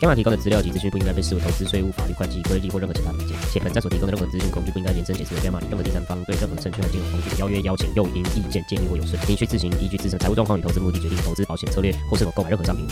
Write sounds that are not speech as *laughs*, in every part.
Gamma 提供的资料及资讯不应该被视为投资、税务、法律、会计、规例或任何其他意见，且本站所提供的任何资讯工具不应该延伸解释为 Gamma 任何第三方对任何证券和金融工具的邀约、邀请、诱因、意见、建议或有损，您需自行依据自身财务状况与投资目的决定投资、保险策略或是否购买任何商品。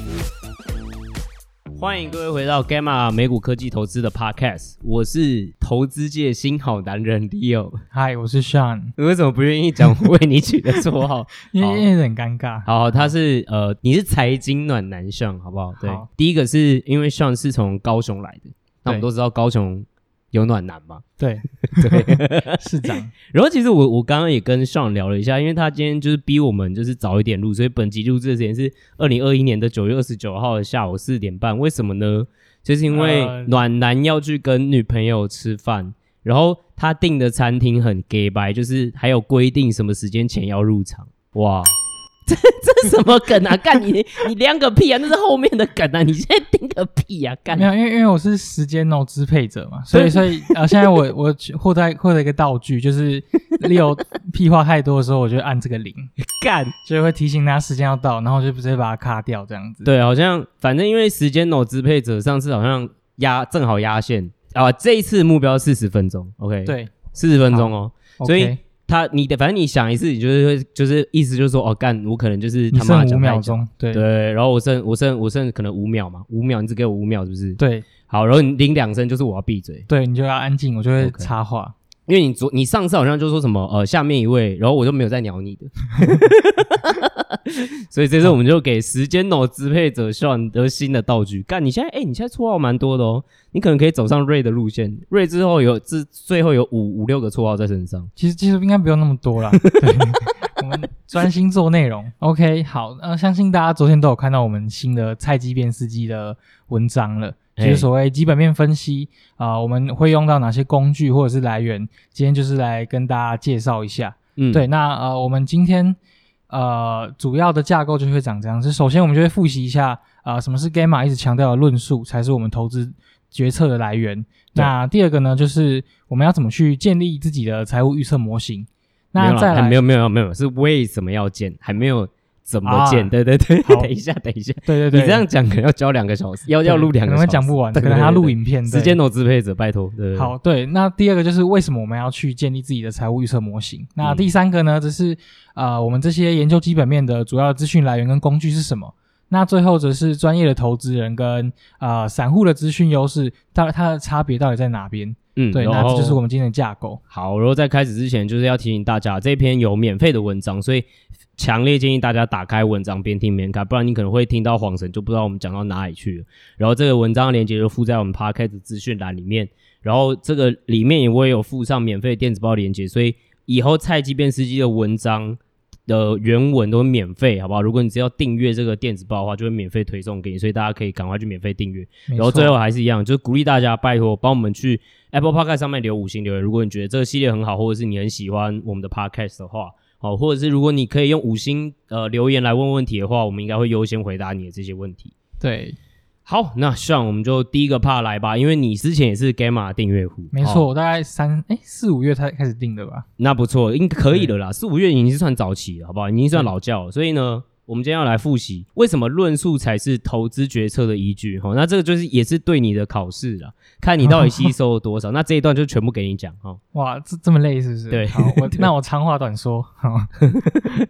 欢迎各位回到 Gamma 美股科技投资的 Podcast，我是投资界新好男人 Leo。Hi，我是 Sean。你为什么不愿意讲我为你取的绰号？*laughs* 因为有点尴尬。好，他是呃，你是财经暖男 Sean，好不好？对，好第一个是因为 Sean 是从高雄来的，那我们都知道高雄。有暖男吗？对 *laughs* 对，*laughs* 市长。然后其实我我刚刚也跟 Sean 聊了一下，因为他今天就是逼我们就是早一点录，所以本集录制的时间是二零二一年的九月二十九号的下午四点半。为什么呢？就是因为暖男要去跟女朋友吃饭，然后他订的餐厅很 gay 白，就是还有规定什么时间前要入场。哇！*laughs* 这这什么梗啊？*laughs* 干你你亮个屁啊！那是后面的梗啊！你现在定个屁啊！干没有，因为因为我是时间哦支配者嘛，所以所以啊，现在我我获得获得一个道具，就是 Leo 屁话太多的时候，我就按这个零 *laughs* 干，就会提醒他时间要到，然后就直接把它卡掉这样子。对，好像反正因为时间哦支配者上次好像压正好压线啊，这一次目标四十分钟，OK，对，四十分钟哦，所以。他你的反正你想一次，你就是会就是意思就是说哦干，我可能就是他妈五秒钟，对。对，然后我剩我剩我剩可能五秒嘛，五秒你只给我五秒是不是？对，好，然后你铃两声就是我要闭嘴，对你就要安静，我就会插话，因为你昨你上次好像就说什么呃下面一位，然后我就没有再鸟你的，*laughs* 所以这次我们就给时间脑支配者 Sean 得新的道具，干你现在哎你现在绰号蛮多的哦。你可能可以走上瑞的路线，瑞之后有之最后有五五六个绰号在身上。其实其实应该不用那么多啦，对，我们专心做内容。OK，好，呃，相信大家昨天都有看到我们新的菜鸡变司机的文章了，就是所谓基本面分析啊，呃，我们会用到哪些工具或者是来源？今天就是来跟大家介绍一下。嗯，对，那呃，我们今天呃主要的架构就会长这样子。首先，我们就会复习一下啊，呃，什么是 Gamma 一直强调的论述，才是我们投资。决策的来源。那第二个呢，就是我们要怎么去建立自己的财务预测模型。那再来，没有没有没有，是为什么要建，还没有怎么建。对对对，等一下等一下，对对对，你这样讲可能要教两个小时，要要录两个小时，可能讲不完，可能还要录影片。时间都支配者，拜托。好，对，那第二个就是为什么我们要去建立自己的财务预测模型？那第三个呢，就是呃，我们这些研究基本面的主要资讯来源跟工具是什么？那最后则是专业的投资人跟呃散户的资讯优势，它它的差别到底在哪边？嗯，对，那这就是我们今天的架构。好，然后在开始之前，就是要提醒大家，这篇有免费的文章，所以强烈建议大家打开文章边听边看，不然你可能会听到晃神，就不知道我们讲到哪里去了。然后这个文章的链接就附在我们 Podcast 的资讯栏里面，然后这个里面也会有附上免费电子报链接，所以以后菜鸡变司机的文章。的原文都会免费，好不好？如果你只要订阅这个电子报的话，就会免费推送给你，所以大家可以赶快去免费订阅。然后最后还是一样，就是鼓励大家拜托帮我们去 Apple Podcast 上面留五星留言。如果你觉得这个系列很好，或者是你很喜欢我们的 Podcast 的话，好，或者是如果你可以用五星呃留言来问问题的话，我们应该会优先回答你的这些问题。对。好，那算我们就第一个 part 来吧，因为你之前也是 Gamma 订阅户，没错，我大概三哎四五月才开始订的吧。那不错，应该可以的啦，四五月已经是算早期了，好不好？已经算老教了，所以呢。我们今天要来复习为什么论述才是投资决策的依据。齁，那这个就是也是对你的考试了，看你到底吸收了多少。*laughs* 那这一段就全部给你讲哈。哇，这这么累是不是？对，好，我那我长话短说。好，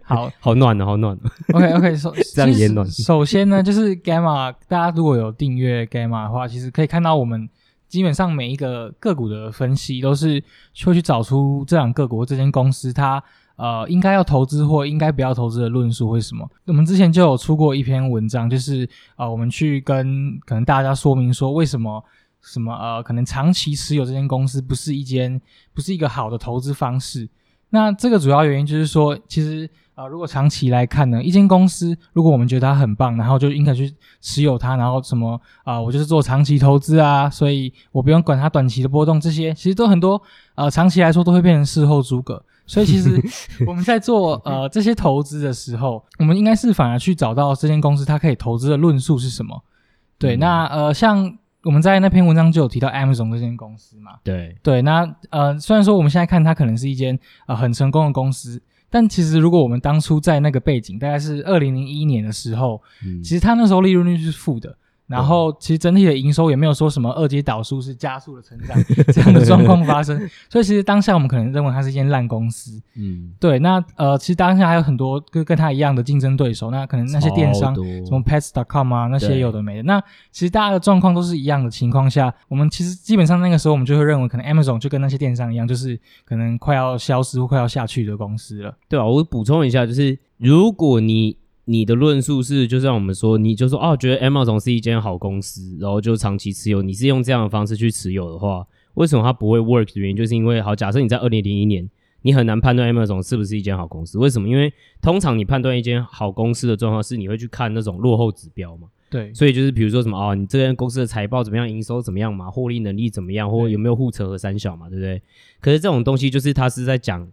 好好暖的，好暖的。OK OK，*laughs* 首这样也暖。首先呢，就是 Gamma，大家如果有订阅 Gamma 的话，其实可以看到我们基本上每一个个股的分析都是会去找出这两个股或这间公司它。呃，应该要投资或应该不要投资的论述，为什么？我们之前就有出过一篇文章，就是呃，我们去跟可能大家说明说，为什么什么呃，可能长期持有这间公司不是一间不是一个好的投资方式。那这个主要原因就是说，其实呃，如果长期来看呢，一间公司如果我们觉得它很棒，然后就应该去持有它，然后什么啊、我就是做长期投资啊，所以我不用管它短期的波动，这些其实都很多呃，长期来说都会变成事后诸葛。所以其实 *laughs* 我们在做呃这些投资的时候，我们应该是反而去找到这间公司它可以投资的论述是什么。对，嗯、那呃像我们在那篇文章就有提到 Amazon 这间公司嘛。对对，那呃虽然说我们现在看它可能是一间呃很成功的公司，但其实如果我们当初在那个背景大概是二零零一年的时候，嗯、其实它那时候利润率是负的。然后，其实整体的营收也没有说什么二阶导数是加速的成长这样的状况发生，*laughs* 所以其实当下我们可能认为它是一间烂公司。嗯，对。那呃，其实当下还有很多跟跟它一样的竞争对手，那可能那些电商什么 Pets.com 啊，那些有的没的。那其实大家的状况都是一样的情况下，我们其实基本上那个时候我们就会认为，可能 Amazon 就跟那些电商一样，就是可能快要消失或快要下去的公司了。对啊，我补充一下，就是如果你。你的论述是，就像我们说，你就说哦，觉得 Amazon 是一间好公司，然后就长期持有。你是用这样的方式去持有的话，为什么它不会 work 的原因，就是因为好，假设你在二零零一年，你很难判断 Amazon 是不是一间好公司。为什么？因为通常你判断一间好公司的状况是，你会去看那种落后指标嘛。对。所以就是比如说什么哦，你这间公司的财报怎么样，营收怎么样嘛，获利能力怎么样，或有没有护城河三小嘛，对不对？可是这种东西就是它是在讲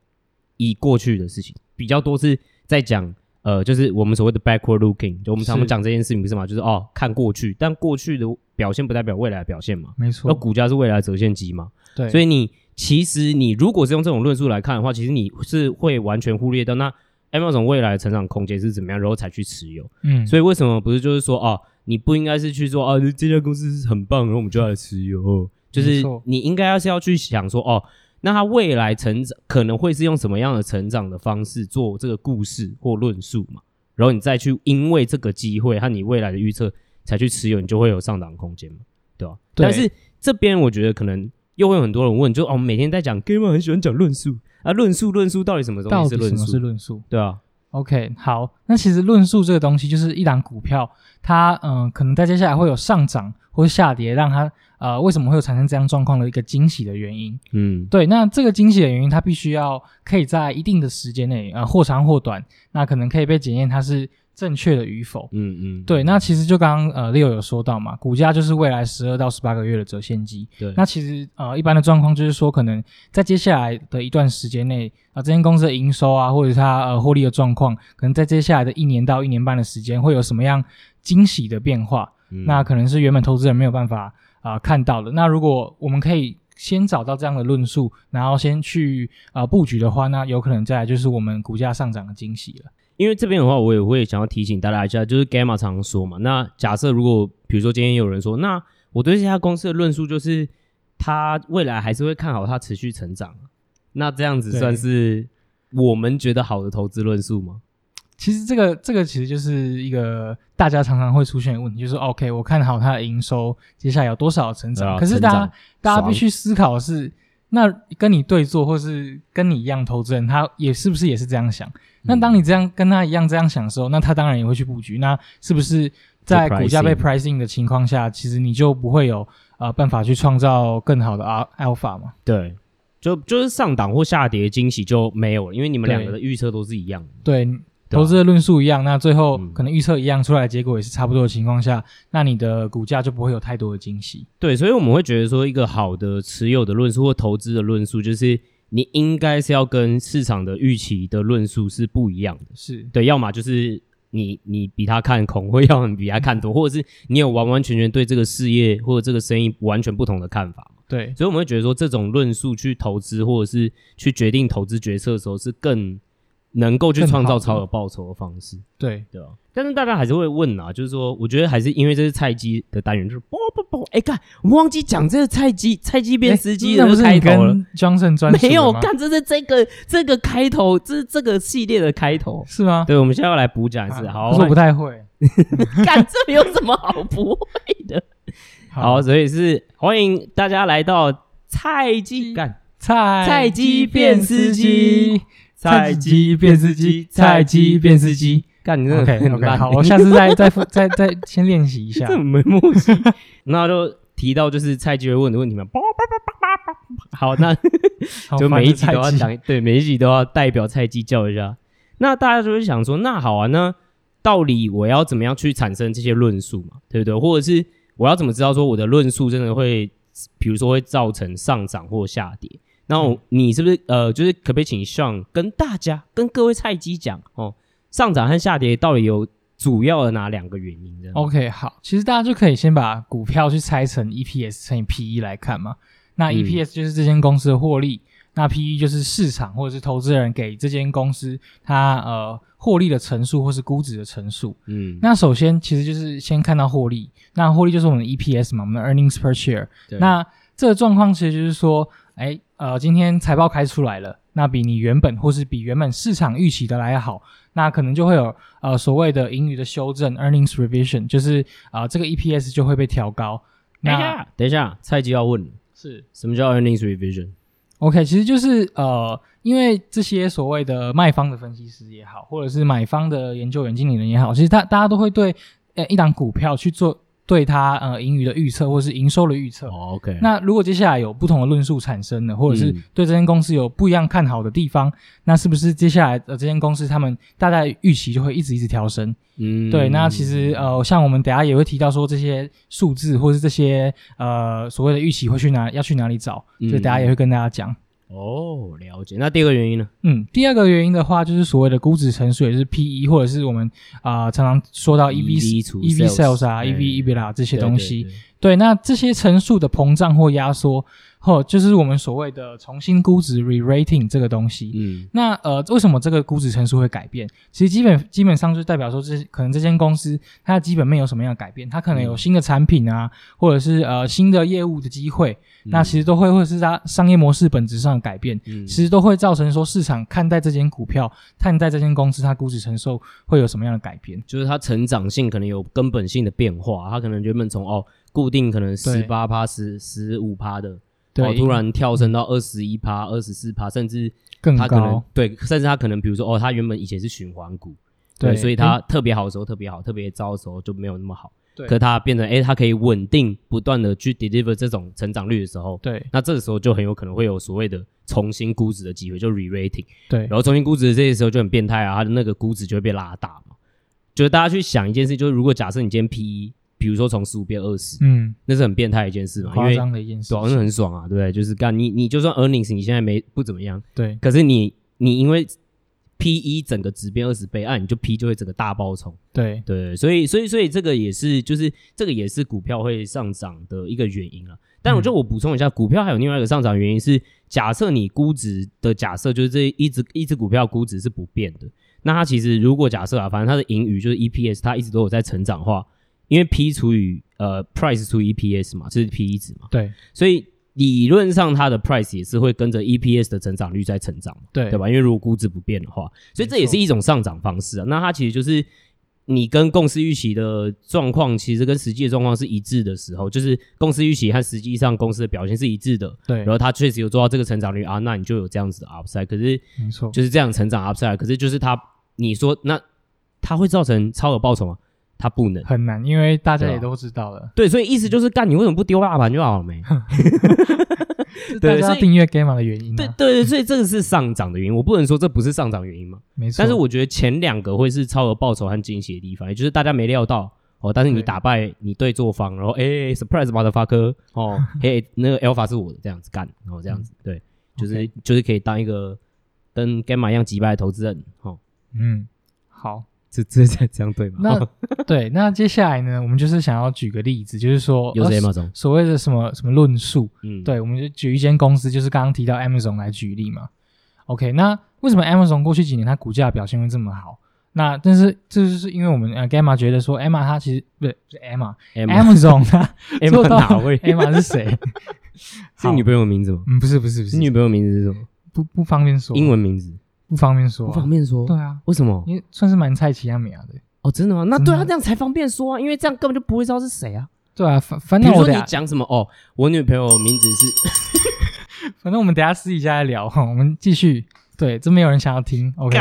已过去的事情，比较多是在讲。呃，就是我们所谓的 backward looking，就我们常常讲这件事情不是嘛？就是哦，看过去，但过去的表现不代表未来的表现嘛。没错，那股价是未来的折现机嘛。对，所以你其实你如果是用这种论述来看的话，其实你是会完全忽略掉那 Amazon 未来的成长空间是怎么样，然后才去持有。嗯，所以为什么不是就是说哦，你不应该是去说啊，这家公司是很棒，然后我们就要来持有。就是你应该要是要去想说哦。那他未来成长可能会是用什么样的成长的方式做这个故事或论述嘛？然后你再去因为这个机会和你未来的预测才去持有，你就会有上涨空间嘛？对吧？对。但是这边我觉得可能又会有很多人问，就哦，每天在讲 Gamer 很喜欢讲论述啊，论述论述到底什么东西是论述？什么是论述？对啊。OK，好，那其实论述这个东西就是一档股票，它嗯、呃，可能在接下来会有上涨或下跌，让它。呃，为什么会有产生这样状况的一个惊喜的原因？嗯，对，那这个惊喜的原因，它必须要可以在一定的时间内，呃，或长或短，那可能可以被检验它是正确的与否。嗯嗯，对，那其实就刚刚呃 Leo 有说到嘛，股价就是未来十二到十八个月的折现机。对，那其实呃一般的状况就是说，可能在接下来的一段时间内，啊、呃，这间公司的营收啊，或者是它呃获利的状况，可能在接下来的一年到一年半的时间，会有什么样惊喜的变化？嗯、那可能是原本投资人没有办法。啊、呃，看到了。那如果我们可以先找到这样的论述，然后先去啊、呃、布局的话，那有可能再来就是我们股价上涨的惊喜了。因为这边的话，我也会想要提醒大家一下，就是 Gamma 常常说嘛，那假设如果比如说今天有人说，那我对这家公司的论述就是，他未来还是会看好它持续成长，那这样子算是我们觉得好的投资论述吗？其实这个这个其实就是一个大家常常会出现的问题，就是 OK，我看好它的营收接下来有多少成长，啊、可是大家大家必须思考的是，那跟你对坐或是跟你一样投资人，他也是不是也是这样想？嗯、那当你这样跟他一样这样想的时候，那他当然也会去布局。那是不是在股价被 pricing 的情况下，其实你就不会有呃办法去创造更好的 alpha 嘛？对，就就是上档或下跌惊喜就没有了，因为你们两个的预测都是一样的。对。对投资的论述一样，那最后可能预测一样，出来结果也是差不多的情况下，嗯、那你的股价就不会有太多的惊喜。对，所以我们会觉得说，一个好的持有的论述或投资的论述，就是你应该是要跟市场的预期的论述是不一样的。是对，要么就是你你比他看空，或要么比他看多，或者是你有完完全全对这个事业或者这个生意完全不同的看法。对，所以我们会觉得说，这种论述去投资或者是去决定投资决策的时候是更。能够去创造超额报酬的方式，对。对啊，但是大家还是会问啊，就是说，我觉得还是因为这是菜鸡的单元，就是不不不，哎，干，我们忘记讲这个菜鸡，菜鸡变司机的开头了。Johnson 专没有干，这是这个这个开头，这是这个系列的开头，是吗？对，我们现在要来补讲一次，好，我不太会，*laughs* 干，这有什么好不会的。好，所以是欢迎大家来到菜鸡干菜菜鸡变司机。菜鸡变司机，菜鸡变司机，干你这个 OK OK 好，我下次再再再再先练习一下。*laughs* 这没默契。那就提到就是菜鸡会问的问题嘛。*laughs* 好，那 *laughs* 就每一集都要讲，对，每一集都要代表菜鸡叫一下。那大家就会想说，那好啊，那到底我要怎么样去产生这些论述嘛？对不对？或者是我要怎么知道说我的论述真的会，比如说会造成上涨或下跌？然后你是不是呃，就是可不可以请 Sean 跟大家、跟各位菜鸡讲哦，上涨和下跌到底有主要的哪两个原因呢？OK，好，其实大家就可以先把股票去拆成 EPS 乘以 PE 来看嘛。那 EPS 就是这间公司的获利，嗯、那 PE 就是市场或者是投资人给这间公司它呃获利的乘数或是估值的乘数。嗯，那首先其实就是先看到获利，那获利就是我们的 EPS 嘛，我们的 Earnings per share。对那这个状况其实就是说，哎呃，今天财报开出来了，那比你原本或是比原本市场预期的来好，那可能就会有呃所谓的盈余的修正 Earnings revision，就是啊、呃、这个 EPS 就会被调高。那等一下，等一下，菜鸡要问。是什么叫 earnings revision？OK，、okay, 其实就是呃，因为这些所谓的卖方的分析师也好，或者是买方的研究员、经理人也好，其实他大家都会对呃一档股票去做。对它呃盈余的预测，或是营收的预测。Oh, OK。那如果接下来有不同的论述产生了，或者是对这间公司有不一样看好的地方，嗯、那是不是接下来的这间公司他们大概预期就会一直一直调升？嗯，对。那其实呃，像我们等下也会提到说这些数字，或是这些呃所谓的预期会去哪要去哪里找，所以大家也会跟大家讲。哦，了解。那第二个原因呢？嗯，第二个原因的话，就是所谓的估值乘数，也就是 P/E，或者是我们啊、呃、常常说到 EV、EV sales 啊、EV、EBITDA 这些东西。对，那这些乘数的膨胀或压缩。后就是我们所谓的重新估值 re-rating 这个东西。嗯，那呃，为什么这个估值乘数会改变？其实基本基本上就代表说，这可能这间公司它的基本面有什么样的改变？它可能有新的产品啊，或者是呃新的业务的机会。嗯、那其实都会或者是它商业模式本质上的改变。嗯，其实都会造成说市场看待这间股票、看待这间公司它估值承受会有什么样的改变？就是它成长性可能有根本性的变化。它可能原本从哦固定可能十八趴、十十五趴的。然后，突然跳升到二十一趴、二十四趴，甚至更高。他可能对，甚至他可能，比如说，哦，他原本以前是循环股，对，所以他特别好的时候特别好，特别糟的时候就没有那么好。对，可他变成，诶，他可以稳定不断的去 deliver 这种成长率的时候，对，那这个时候就很有可能会有所谓的重新估值的机会，就 re-rating。对，然后重新估值的这些时候就很变态啊，他的那个估值就会被拉大嘛。就是大家去想一件事，就是如果假设你今天 PE。比如说从十五变二十，嗯，那是很变态的一件事嘛，夸张的一件事，对，那很爽啊，对不对？就是干你，你就算 earnings 你现在没不怎么样，对，可是你你因为 P E 整个值变二十倍，啊，你就 P 就会整个大爆冲，对对，所以所以所以这个也是就是这个也是股票会上涨的一个原因啊。但我就我补充一下，嗯、股票还有另外一个上涨原因是，假设你估值的假设就是这一只一只股票估值是不变的，那它其实如果假设啊，反正它的盈余就是 E P S，它一直都有在成长的话。因为 P 除以呃 price 除以 EPS 嘛，这是 P/E 值嘛，对，所以理论上它的 price 也是会跟着 EPS 的成长率在成长，对，对吧？因为如果估值不变的话，所以这也是一种上涨方式啊。那它其实就是你跟公司预期的状况，其实跟实际的状况是一致的时候，就是公司预期和实际上公司的表现是一致的，对。然后它确实有做到这个成长率啊，那你就有这样子的 upside。可是没错，就是这样成长 upside，可是就是它，你说那它会造成超额报酬吗？它不能很难，因为大家也都知道了。对，所以意思就是干，你为什么不丢大盘就好了没？*laughs* 对，大家订阅 Gamma 的原因。对对，所以这个是上涨的原因。我不能说这不是上涨原因嘛？没错。但是我觉得前两个会是超额报酬和惊喜的地方，也就是大家没料到哦，但是你打败你对做方，然后哎，surprise motherfucker 哦，*laughs* 嘿，那个 alpha 是我的，这样子干，然后这样子，对，就是就是可以当一个跟 Gamma 一样击败的投资人，哦，嗯，好。这这这这样对吗？那 *laughs* 对，那接下来呢？我们就是想要举个例子，就是说，有 Amazon 所谓的什么什么论述，嗯，对，我们就举一间公司，就是刚刚提到 Amazon 来举例嘛。OK，那为什么 Amazon 过去几年它股价表现会这么好？那但是这就是因为我们呃 Gamma 觉得说，Emma 它其实不是不是 Emma，Amazon 它 *laughs* Emma 哪位？Emma 是谁？*laughs* 是女朋友名字吗？嗯，不是不是不是，女朋友名字是什么？不不方便说，英文名字。不方便说，不方便说，对啊，为什么？因为算是蛮菜奇亚米亚的哦，真的吗？那对啊，这样才方便说啊，因为这样根本就不会知道是谁啊。对啊，反反正我你讲什么哦，我女朋友名字是，*laughs* 反正我们等下私底下来聊哈，我们继续。对，这没有人想要听。OK，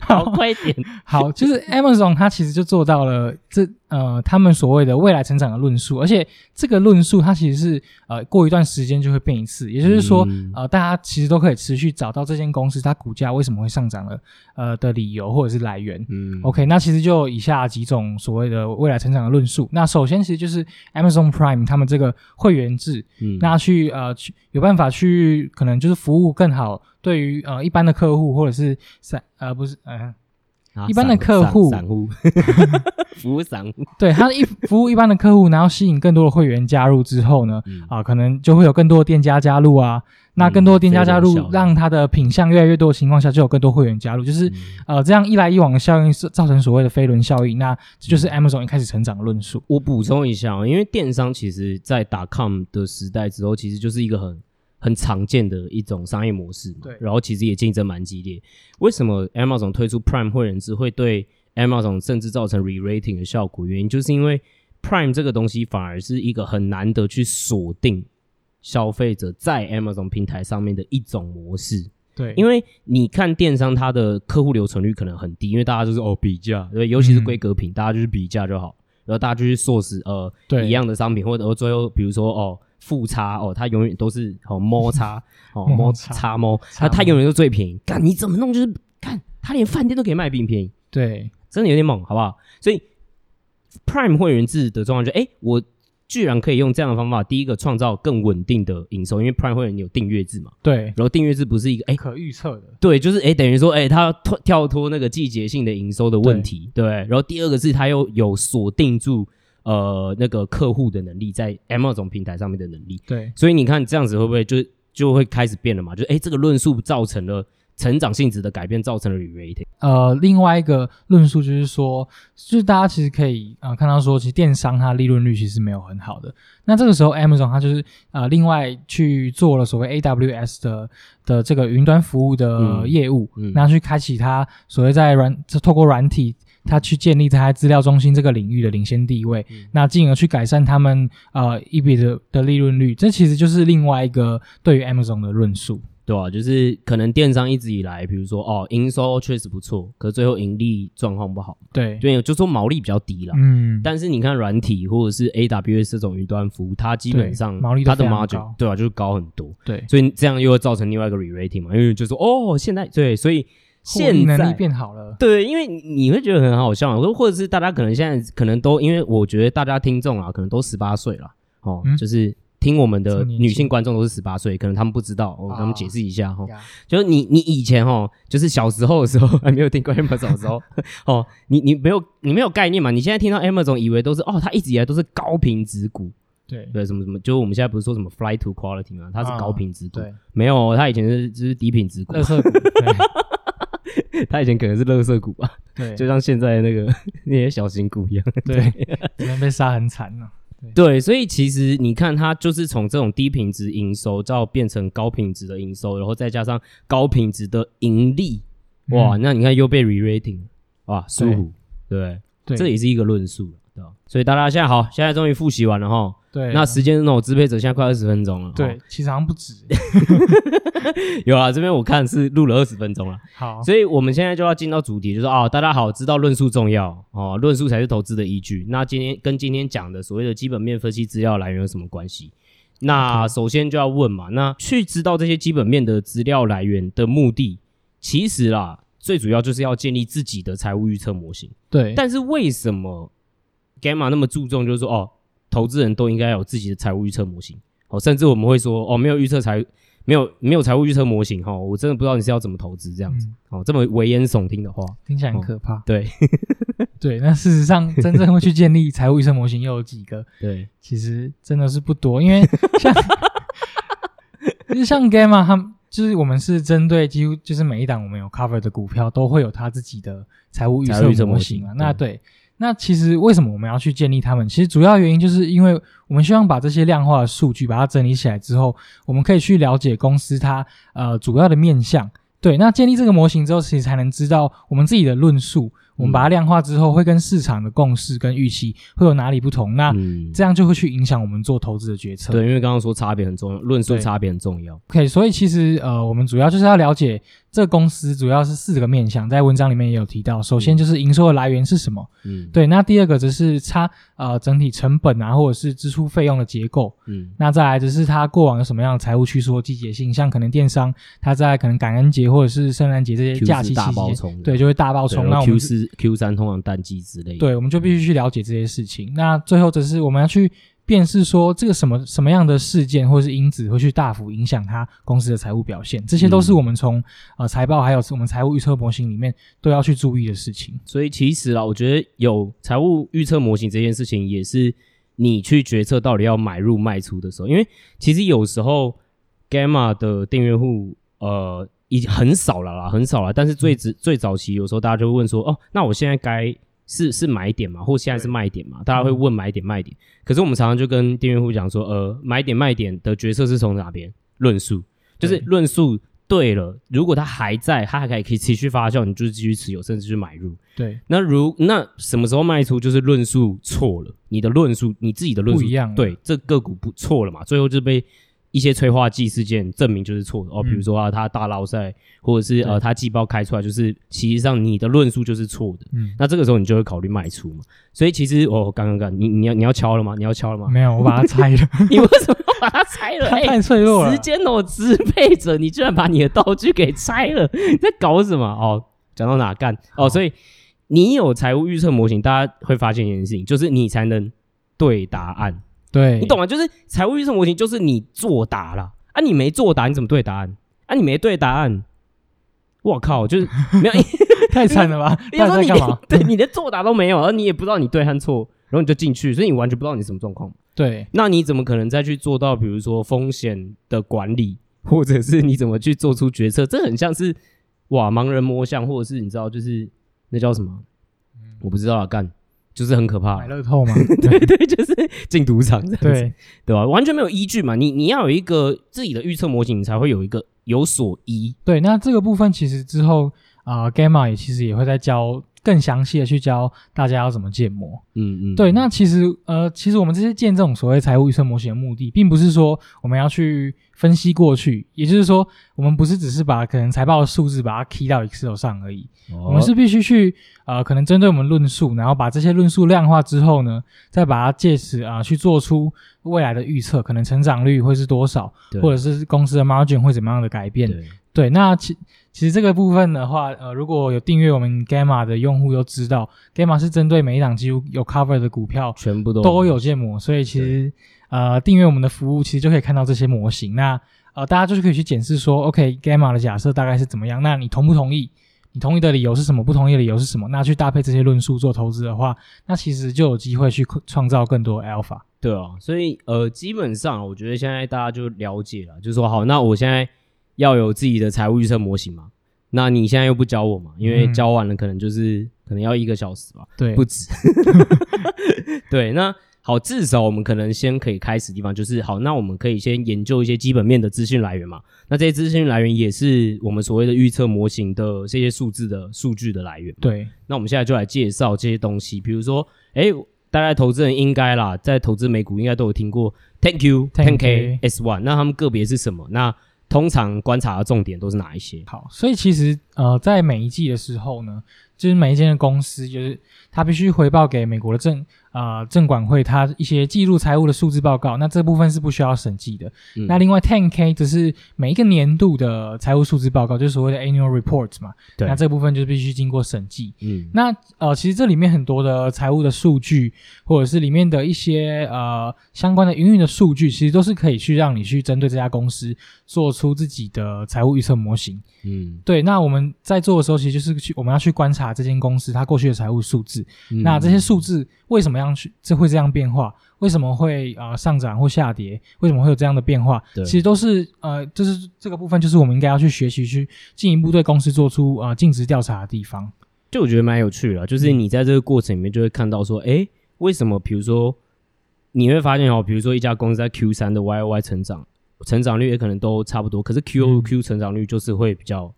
好，快点。*laughs* 好，就是 Amazon 它其实就做到了这呃，他们所谓的未来成长的论述，而且这个论述它其实是呃过一段时间就会变一次，也就是说，嗯、呃，大家其实都可以持续找到这间公司它股价为什么会上涨了呃的理由或者是来源。嗯，OK，那其实就有以下几种所谓的未来成长的论述。那首先其实就是 Amazon Prime 他们这个会员制，嗯，那去呃去有办法去可能就是服务更好，对于呃一般的客户或者是三呃不是呃。啊、一般的客户，散户，*laughs* 服务散户，对他一服务一般的客户，然后吸引更多的会员加入之后呢，嗯、啊，可能就会有更多的店家加入啊。那更多的店家加入，嗯、让他的品相越来越多的情况下，就有更多会员加入，就是、嗯、呃这样一来一往的效应是造成所谓的飞轮效应。那这就是 Amazon 一开始成长的论述。我补充一下，因为电商其实在 .com 的时代之后，其实就是一个很。很常见的一种商业模式嘛，对，然后其实也竞争蛮激烈。为什么 Amazon 推出 Prime 会员制会对 Amazon 甚至造成 re-rating 的效果？原因就是因为 Prime 这个东西反而是一个很难得去锁定消费者在 Amazon 平台上面的一种模式。对，因为你看电商它的客户留存率可能很低，因为大家就是哦比价，对，尤其是规格品，嗯、大家就是比价就好，然后大家就去 source 呃对一样的商品，或者最后比如说哦。负差哦，它永远都是哦摩擦 *laughs* 哦摩擦摩，它它永远都最便宜。干你怎么弄？就是看它连饭店都可以卖比你便宜，对，真的有点猛，好不好？所以 Prime 会员制的状况就，哎，我居然可以用这样的方法，第一个创造更稳定的营收，因为 Prime 会员有订阅制嘛，对，然后订阅制不是一个哎可预测的，对，就是哎等于说哎它跳跳脱那个季节性的营收的问题，对，对，然后第二个是它又有锁定住。呃，那个客户的能力在 Amazon 平台上面的能力，对，所以你看这样子会不会就就会开始变了嘛？就哎，这个论述造成了成长性质的改变，造成了 re-rating。呃，另外一个论述就是说，就是大家其实可以呃看到说，其实电商它利润率其实没有很好的。那这个时候 Amazon 它就是呃另外去做了所谓 AWS 的的这个云端服务的业务，嗯嗯、那去开启它所谓在软透过软体。他去建立在资料中心这个领域的领先地位，嗯、那进而去改善他们呃一笔的的利润率，这其实就是另外一个对于 Amazon 的论述，对啊，就是可能电商一直以来，比如说哦营收确实不错，可是最后盈利状况不好，对。对，就说毛利比较低了。嗯，但是你看软体或者是 AWS 这种云端服务，它基本上毛利它的 margin 对啊，就是高很多，对，所以这样又会造成另外一个 re-rating 嘛，因为就说哦现在对，所以。现在能力变好了，对，因为你会觉得很好笑，或者是大家可能现在可能都，因为我觉得大家听众啊，可能都十八岁了哦，嗯、就是听我们的女性观众都是十八岁，可能他们不知道，我跟他们解释一下哈，哦、就是你你以前哈，就是小时候的时候 *laughs* 还没有听过 Amazon 的时候，*laughs* 哦，你你没有你没有概念嘛？你现在听到 Amazon 以为都是哦，他一直以来都是高品质股。对。对，什么什么，就我们现在不是说什么 fly to quality 吗？它是高品质股，没有，它以前是就是低品质股，*laughs* 垃圾股。它以前可能是垃圾股吧，对，就像现在那个 *laughs* 那些小型股一样，对，可能被杀很惨了。对，所以其实你看，它就是从这种低品质营收，到变成高品质的营收，然后再加上高品质的盈利，哇，那你看又被 re-rating，哇，舒服，对，对，这也是一个论述，对吧？所以大家现在好，现在终于复习完了哈。对，那时间那种支配者现在快二十分钟了。对，其实好像不止。*laughs* 有啊，这边我看是录了二十分钟了。好，所以我们现在就要进到主题，就是啊、哦，大家好，知道论述重要哦，论述才是投资的依据。那今天跟今天讲的所谓的基本面分析资料来源有什么关系？那首先就要问嘛，那去知道这些基本面的资料来源的目的，其实啦，最主要就是要建立自己的财务预测模型。对，但是为什么 Gamma 那么注重，就是说哦？投资人都应该有自己的财务预测模型，哦，甚至我们会说，哦，没有预测财，没有没有财务预测模型，哈，我真的不知道你是要怎么投资这样子，哦，这么危言耸听的话，听起来很可怕。对，*laughs* 对，那事实上真正会去建立财务预测模型又有几个？*laughs* 对，其实真的是不多，因为像，*laughs* 其实像 Gamma 他们，就是我们是针对几乎就是每一档我们有 cover 的股票，都会有它自己的财务预测模型啊，那对。那其实为什么我们要去建立他们？其实主要原因就是因为我们希望把这些量化的数据把它整理起来之后，我们可以去了解公司它呃主要的面向。对，那建立这个模型之后，其实才能知道我们自己的论述。我们把它量化之后，会跟市场的共识跟预期会有哪里不同？那这样就会去影响我们做投资的决策。对，因为刚刚说差别很重要，论述差别很重要。OK，所以其实呃，我们主要就是要了解这个公司主要是四个面向，在文章里面也有提到。首先就是营收的来源是什么？嗯，对。那第二个则是它呃整体成本啊，或者是支出费用的结构。嗯，那再来就是它过往有什么样的财务趋势或季节性，像可能电商它在可能感恩节或者是圣诞节这些假期期间，对，就会大爆冲。那我们 Q 四 Q 三通常淡季之类的。对，我们就必须去了解这些事情。那最后则是我们要去。便是说，这个什么什么样的事件或是因子会去大幅影响它公司的财务表现，这些都是我们从呃财报还有我们财务预测模型里面都要去注意的事情。所以其实啊，我觉得有财务预测模型这件事情，也是你去决策到底要买入卖出的时候，因为其实有时候 Gamma 的订阅户呃已经很少了啦，很少了。但是最最最早期，有时候大家就会问说，哦，那我现在该。是是买点嘛，或现在是卖点嘛？大家会问买点卖点。可是我们常常就跟订阅户讲说，呃，买点卖点的角色是从哪边论述？就是论述对了，如果它还在，它还可以可以持续发酵，你就是继续持有，甚至去买入。对。那如那什么时候卖出？就是论述错了，你的论述，你自己的论述不一样。对，这个股不错了嘛？最后就被。一些催化剂事件证明就是错的哦，比如说啊，他大捞赛，或者是呃，他季报开出来就是，其实上你的论述就是错的，嗯，那这个时候你就会考虑卖出嘛。所以其实哦，刚刚刚你你要你要敲了吗？你要敲了吗？没有，我把它拆了。*laughs* 你为什么要把它拆了？*laughs* 它太脆弱了。时间哦，支配者，你居然把你的道具给拆了，你在搞什么？哦，讲到哪干？哦，所以你有财务预测模型，大家会发现一件事情，就是你才能对答案。对，你懂吗？就是财务预测模型，就是你作答了啊，你没作答，你怎么对答案啊？你没对答案，我靠，就是没有，*laughs* *laughs* 太惨了吧？你说你干嘛？*laughs* 对，你连作答都没有，而你也不知道你对和错，然后你就进去，所以你完全不知道你什么状况。对，那你怎么可能再去做到，比如说风险的管理，或者是你怎么去做出决策？这很像是哇，盲人摸象，或者是你知道，就是那叫什么？我不知道啊，干。就是很可怕，买乐透吗？*laughs* 对对，就是进赌场这样子，对对吧？完全没有依据嘛，你你要有一个自己的预测模型，你才会有一个有所依。对，那这个部分其实之后啊、呃、，Gamma 也其实也会在教。更详细的去教大家要怎么建模，嗯嗯，对。那其实呃，其实我们这些建这种所谓财务预测模型的目的，并不是说我们要去分析过去，也就是说，我们不是只是把可能财报的数字把它 key 到 Excel 上而已，哦、我们是必须去呃，可能针对我们论述，然后把这些论述量化之后呢，再把它借此啊、呃、去做出未来的预测，可能成长率会是多少，或者是公司的 margin 会怎么样的改变。对，那其。其实这个部分的话，呃，如果有订阅我们 Gamma 的用户都知道，Gamma 是针对每一档几乎有 cover 的股票，全部都都有建模，所以其实呃订阅我们的服务，其实就可以看到这些模型。那呃大家就是可以去检视说，OK，Gamma 的假设大概是怎么样？那你同不同意？你同意的理由是什么？不同意的理由是什么？那去搭配这些论述做投资的话，那其实就有机会去创造更多 alpha。对啊，所以呃基本上我觉得现在大家就了解了，就是说好，那我现在。要有自己的财务预测模型嘛？那你现在又不教我嘛？因为教完了可能就是、嗯、可能要一个小时吧，对，不止。*laughs* 对，那好，至少我们可能先可以开始的地方就是好，那我们可以先研究一些基本面的资讯来源嘛。那这些资讯来源也是我们所谓的预测模型的这些数字的数据的来源。对，那我们现在就来介绍这些东西，比如说，哎，大概投资人应该啦，在投资美股应该都有听过 10Q、10K、S One，那他们个别是什么？那通常观察的重点都是哪一些？好，所以其实呃，在每一季的时候呢，就是每一间的公司，就是他必须回报给美国的政。啊，证、呃、管会它一些记录财务的数字报告，那这部分是不需要审计的。嗯、那另外 10K 只是每一个年度的财务数字报告，就是所谓的 annual reports 嘛。对。那这部分就必须经过审计。嗯。那呃，其实这里面很多的财务的数据，或者是里面的一些呃相关的营运的数据，其实都是可以去让你去针对这家公司做出自己的财务预测模型。嗯。对。那我们在做的时候，其实就是去我们要去观察这间公司它过去的财务数字。嗯、那这些数字为什么？这样去，这会这样变化？为什么会啊、呃、上涨或下跌？为什么会有这样的变化？其实都是呃，就是这个部分，就是我们应该要去学习，去进一步对公司做出啊尽职调查的地方。就我觉得蛮有趣的，就是你在这个过程里面就会看到说，哎、嗯，为什么？比如说你会发现哦，比如说一家公司在 Q 三的 Y O Y 成长，成长率也可能都差不多，可是 Q O Q 成长率就是会比较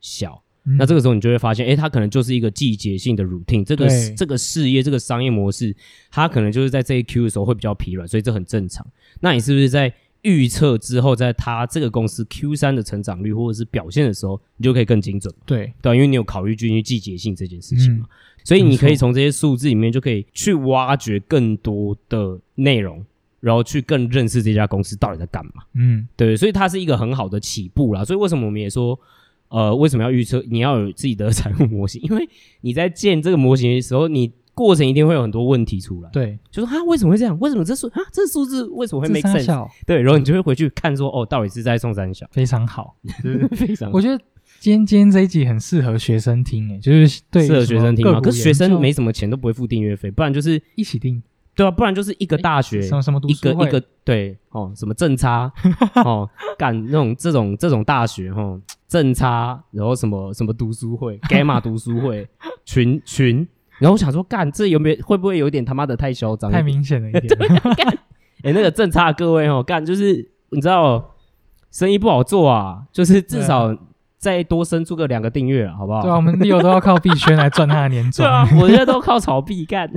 小。嗯那这个时候你就会发现，诶，它可能就是一个季节性的 routine，这个这个事业这个商业模式，它可能就是在这一 Q 的时候会比较疲软，所以这很正常。那你是不是在预测之后，在它这个公司 Q 三的成长率或者是表现的时候，你就可以更精准。对对，因为你有考虑进去季节性这件事情嘛，嗯、所以你可以从这些数字里面就可以去挖掘更多的内容，然后去更认识这家公司到底在干嘛。嗯，对，所以它是一个很好的起步啦。所以为什么我们也说，呃，为什么要预测？你要有自己的财务模型，因为你在建这个模型的时候，你。过程一定会有很多问题出来，对，就说啊，为什么会这样？为什么这数啊，这数字为什么会 make sense？对，然后你就会回去看说，哦，到底是在送三小，非常好，*laughs* 非常好。我觉得今天今天这一集很适合学生听，诶，就是对适合学生听嘛。可是学生没什么钱，都不会付订阅费，不然就是一起订，对啊，不然就是一个大学什么什么一个一个对哦，什么正差 *laughs* 哦，干那种这种这种大学哈，正差，然后什么什么读书会，*laughs* Gamma 读书会群群。然后我想说，干这有没有会不会有点他妈的太嚣张？太明显了一点。*laughs* 干，哎，那个正差各位哦，干就是你知道，生意不好做啊，就是至少再多生出个两个订阅啊，好不好？对啊，我们 Leo 都要靠币圈来赚他的年终。*laughs* 对啊，我现在都靠炒币干。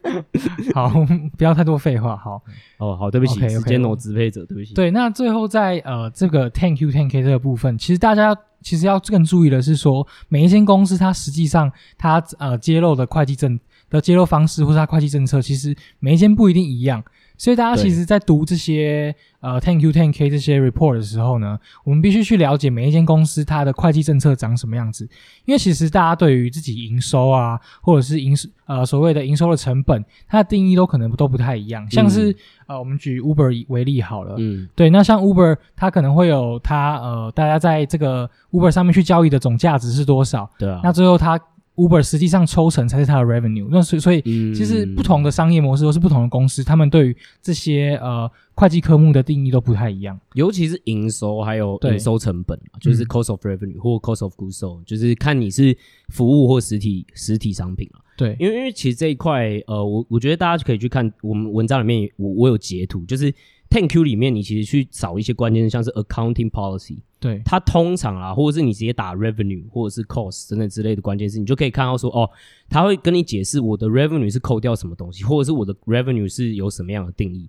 *laughs* 好，不要太多废话。好，哦，好，对不起，时 okay, 间我支配者，对不起。对，那最后在呃这个 ten q ten k 这个部分，其实大家。其实要更注意的是说，每一间公司它实际上它呃揭露的会计政的揭露方式，或是它会计政策，其实每一间不一定一样。所以大家其实，在读这些呃 Ten Q Ten K 这些 report 的时候呢，我们必须去了解每一间公司它的会计政策长什么样子。因为其实大家对于自己营收啊，或者是营呃所谓的营收的成本，它的定义都可能都不太一样。像是、嗯、呃，我们举 Uber 为例好了，嗯，对，那像 Uber 它可能会有它呃，大家在这个 Uber 上面去交易的总价值是多少？对啊，那最后它。Uber 实际上抽成才是它的 revenue，那所以所以其实不同的商业模式都是不同的公司，他们对于这些呃会计科目的定义都不太一样，尤其是营收还有营收成本，就是 cost of revenue 或 cost of goods sold，就是看你是服务或实体实体商品了。对，因为因为其实这一块呃，我我觉得大家可以去看我们文章里面，我我有截图，就是 Ten Q 里面你其实去找一些关键，像是 accounting policy。对，它通常啊，或者是你直接打 revenue 或者是 cost 等等之类的关键词，你就可以看到说，哦，它会跟你解释我的 revenue 是扣掉什么东西，或者是我的 revenue 是有什么样的定义。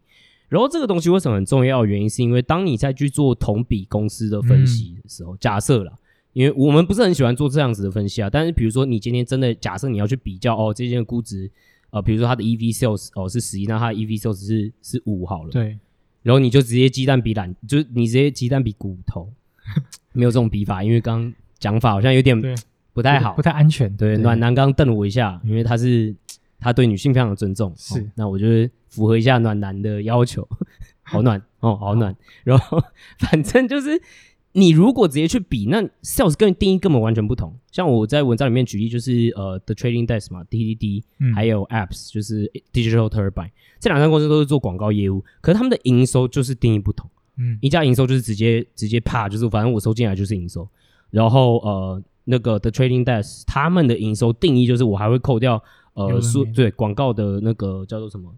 然后这个东西为什么很重要原因，是因为当你在去做同比公司的分析的时候，嗯、假设啦，因为我们不是很喜欢做这样子的分析啊，但是比如说你今天真的假设你要去比较哦，这件估值，呃，比如说它的 EV sales 哦是十一，那它的 EV sales 是是五好了，对，然后你就直接鸡蛋比懒，就是你直接鸡蛋比骨头。*laughs* 没有这种比法，因为刚讲法好像有点不太好，不太安全。对，暖男刚瞪了我一下，因为他是他对女性非常的尊重，是。哦、那我就是符合一下暖男的要求，*laughs* 好暖哦，好暖。然后反正就是，你如果直接去比，那 sales 跟定义根本完全不同。像我在文章里面举例，就是呃，The Trading Desk 嘛，DDD，、嗯、还有 Apps，就是 Digital Turbine，这两家公司都是做广告业务，可是他们的营收就是定义不同。嗯，一家营收就是直接直接啪，就是反正我收进来就是营收，然后呃那个 The Trading Desk 他们的营收定义就是我还会扣掉呃说对广告的那个叫做什么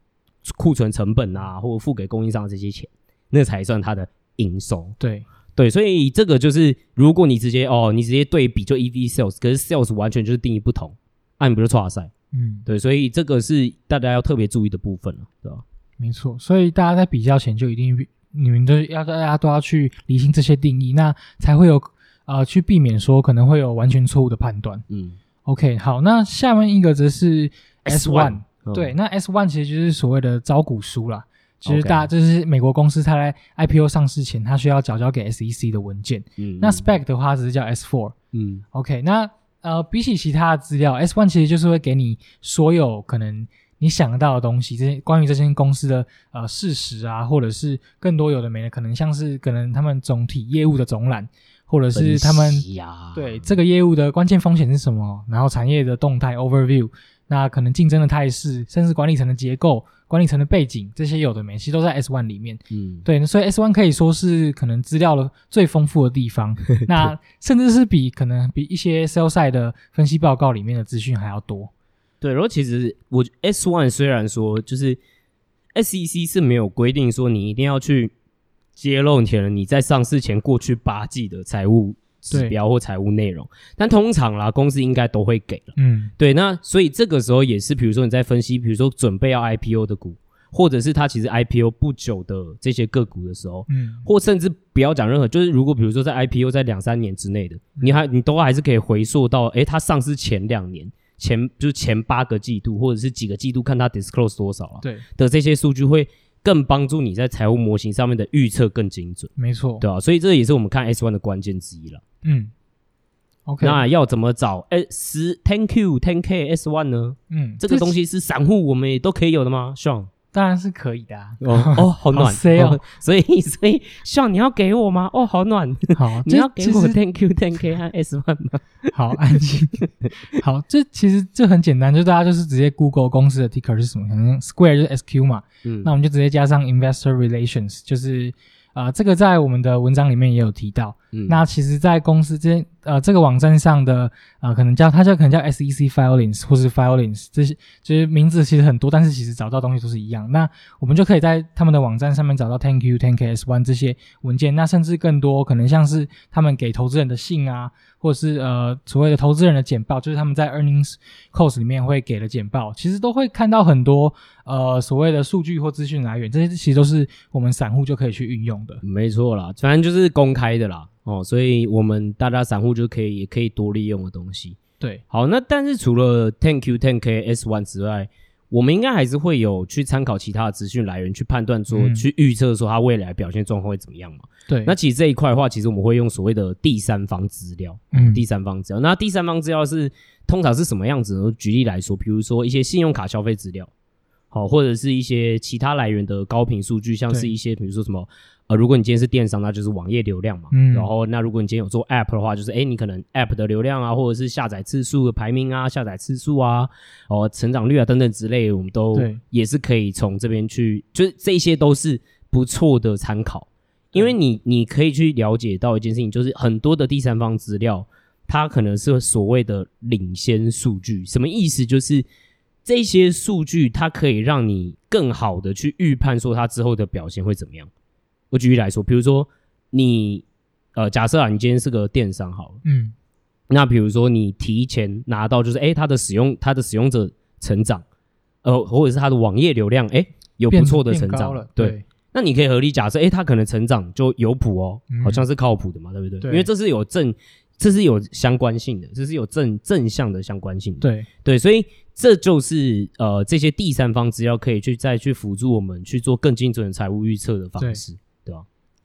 库存成本啊，或者付给供应商这些钱，那才算它的营收。对对，所以这个就是如果你直接哦你直接对比就 EV Sales，可是 Sales 完全就是定义不同，那、啊、你不就错赛？嗯，对，所以这个是大家要特别注意的部分了，对吧？没错，所以大家在比较前就一定。你们都要大家都要去厘清这些定义，那才会有呃去避免说可能会有完全错误的判断。嗯，OK，好，那下面一个则是 S one，对，那 S one 其实就是所谓的招股书啦，其实大这是美国公司它在 IPO 上市前，它需要缴交给 SEC 的文件。嗯，那 Spec 的话只是叫 S four。嗯，OK，那呃比起其他的资料，S one 其实就是会给你所有可能。你想得到的东西，这些关于这间公司的呃事实啊，或者是更多有的没的，可能像是可能他们总体业务的总览，或者是他们对这个业务的关键风险是什么，然后产业的动态 overview，那可能竞争的态势，甚至管理层的结构、管理层的背景，这些有的没，其实都在 S one 里面。嗯，对，所以 S one 可以说是可能资料的最丰富的地方，*laughs* 那甚至是比可能比一些 sell side 的分析报告里面的资讯还要多。对，然后其实我 S one 虽然说就是 SEC 是没有规定说你一定要去揭露你你在上市前过去八季的财务指标或财务内容，但通常啦，公司应该都会给了。嗯，对，那所以这个时候也是，比如说你在分析，比如说准备要 IPO 的股，或者是它其实 IPO 不久的这些个股的时候，嗯，或甚至不要讲任何，就是如果比如说在 IPO 在两三年之内的，你还你都还是可以回溯到，诶，它上市前两年。前就是前八个季度，或者是几个季度，看它 disclose 多少啊？对的这些数据会更帮助你在财务模型上面的预测更精准。没错，对啊，所以这也是我们看 S one 的关键之一了。嗯，OK，那要怎么找 S 10 Q ten K S one 呢？嗯，这个东西是散户我们也都可以有的吗？Sean？当然是可以的啊！哦哦，*laughs* 好暖好 C 哦，所以 *laughs* 所以，Sean 你要给我吗？哦，好暖，好，你要给我 Thank you Thank you 和 S one 吗？*laughs* 好，安静。好，这其实这很简单，就大家就是直接 Google 公司的 ticker 是什么，可能 Square 就是 SQ 嘛，嗯，那我们就直接加上 Investor Relations，就是。啊、呃，这个在我们的文章里面也有提到。嗯，那其实，在公司这呃这个网站上的呃，可能叫它叫可能叫 SEC filings 或是 filings 这些，就是名字其实很多，但是其实找到东西都是一样。那我们就可以在他们的网站上面找到 10Q、10K S1 这些文件。那甚至更多，可能像是他们给投资人的信啊，或者是呃所谓的投资人的简报，就是他们在 earnings calls 里面会给的简报，其实都会看到很多呃所谓的数据或资讯来源。这些其实都是我们散户就可以去运用的。没错啦，反正就是公开的啦，哦，所以我们大家散户就可以也可以多利用的东西。对，好，那但是除了 Ten Q、Ten K、S One 之外，我们应该还是会有去参考其他的资讯来源，去判断说，嗯、去预测说它未来表现状况会怎么样嘛？对，那其实这一块的话，其实我们会用所谓的第三方资料，嗯，第三方资料。那第三方资料是通常是什么样子呢？举例来说，比如说一些信用卡消费资料，好，或者是一些其他来源的高频数据，像是一些比如说什么。呃，如果你今天是电商，那就是网页流量嘛。嗯。然后，那如果你今天有做 App 的话，就是哎，你可能 App 的流量啊，或者是下载次数的排名啊，下载次数啊，哦，成长率啊等等之类的，我们都也是可以从这边去，就是这些都是不错的参考，因为你你可以去了解到一件事情，就是很多的第三方资料，它可能是所谓的领先数据，什么意思？就是这些数据它可以让你更好的去预判说它之后的表现会怎么样。我举例来说，比如说你呃，假设啊，你今天是个电商好了，嗯，那比如说你提前拿到就是，诶，它的使用它的使用者成长，呃，或者是它的网页流量，诶，有不错的成长了，对，对，那你可以合理假设，诶，它可能成长就有谱哦，好像是靠谱的嘛，嗯、对不对？对，因为这是有正，这是有相关性的，这是有正正向的相关性的，对对，所以这就是呃，这些第三方资料可以去再去辅助我们去做更精准的财务预测的方式。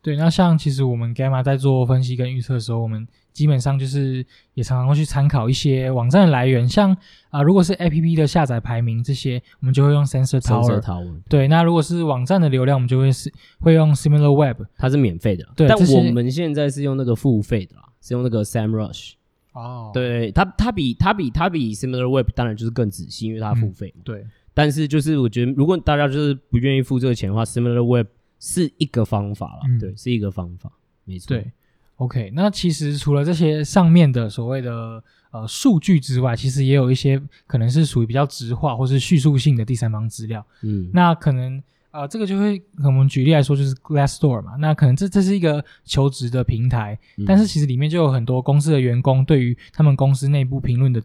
对那像其实我们 Gamma 在做分析跟预测的时候，我们基本上就是也常常会去参考一些网站的来源，像啊、呃，如果是 APP 的下载排名这些，我们就会用 Sensor Tower。Tower 对，那如果是网站的流量，我们就会是会用 SimilarWeb，它是免费的。对，但我们现在是用那个付费的啦，是用那个 SEMrush。哦，对，它它比它比它比 SimilarWeb 当然就是更仔细，因为它付费、嗯。对，但是就是我觉得，如果大家就是不愿意付这个钱的话，SimilarWeb。是一个方法啦，嗯，对，是一个方法，没错。对，OK，那其实除了这些上面的所谓的呃数据之外，其实也有一些可能是属于比较直化或是叙述性的第三方资料。嗯，那可能呃这个就会，我们举例来说就是 Glassdoor 嘛，那可能这这是一个求职的平台，嗯，但是其实里面就有很多公司的员工对于他们公司内部评论的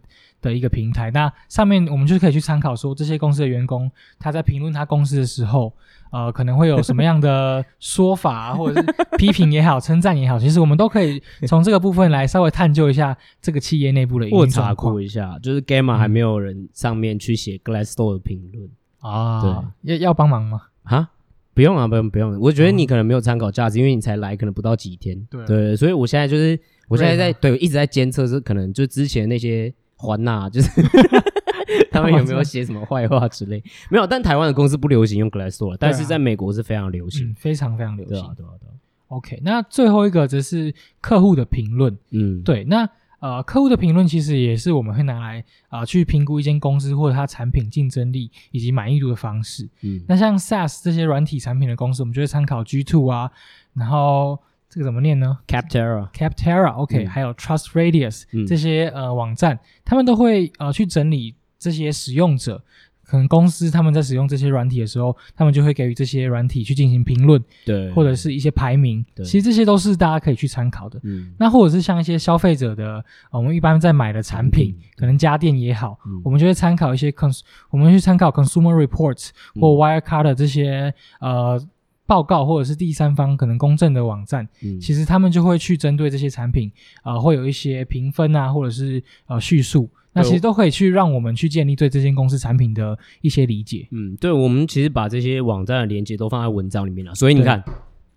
的一个平台，那上面我们就是可以去参考说这些公司的员工他在评论他公司的时候。呃，可能会有什么样的说法啊，或者是批评也好，称赞也好，其实我们都可以从这个部分来稍微探究一下这个企业内部的营运查过一下。就是 Gamma 还没有人上面去写 Glassdoor 的评论啊，对，要要帮忙吗？啊，不用啊，不用不用。我觉得你可能没有参考价值，因为你才来，可能不到几天。对对，所以我现在就是我现在在对，一直在监测，是可能就之前那些环呐，*laughs* 就是。*laughs* 他们有没有写什么坏话之类？没有，但台湾的公司不流行用 Glassdoor，但是在美国是非常流行，嗯、非常非常流行。对啊，对啊，对啊。OK，那最后一个则是客户的评论。嗯，对，那呃，客户的评论其实也是我们会拿来啊、呃、去评估一间公司或者它产品竞争力以及满意度的方式。嗯，那像 SaaS 这些软体产品的公司，我们就会参考 G Two 啊，然后这个怎么念呢？Capterra，Capterra，OK，、okay, 嗯、还有 TrustRadius、嗯、这些呃网站，他们都会呃去整理。这些使用者。可能公司他们在使用这些软体的时候，他们就会给予这些软体去进行评论，对，或者是一些排名。对，其实这些都是大家可以去参考的。嗯，那或者是像一些消费者的，呃，我们一般在买的产品，嗯、可能家电也好，嗯、我们就会参考一些 cons，我们去参考 Consumer Reports 或 Wirecard 的这些、嗯、呃报告，或者是第三方可能公正的网站。嗯，其实他们就会去针对这些产品，呃，会有一些评分啊，或者是呃叙述。那其实都可以去让我们去建立对这间公司产品的一些理解。嗯，对，我们其实把这些网站的连接都放在文章里面了，所以你看，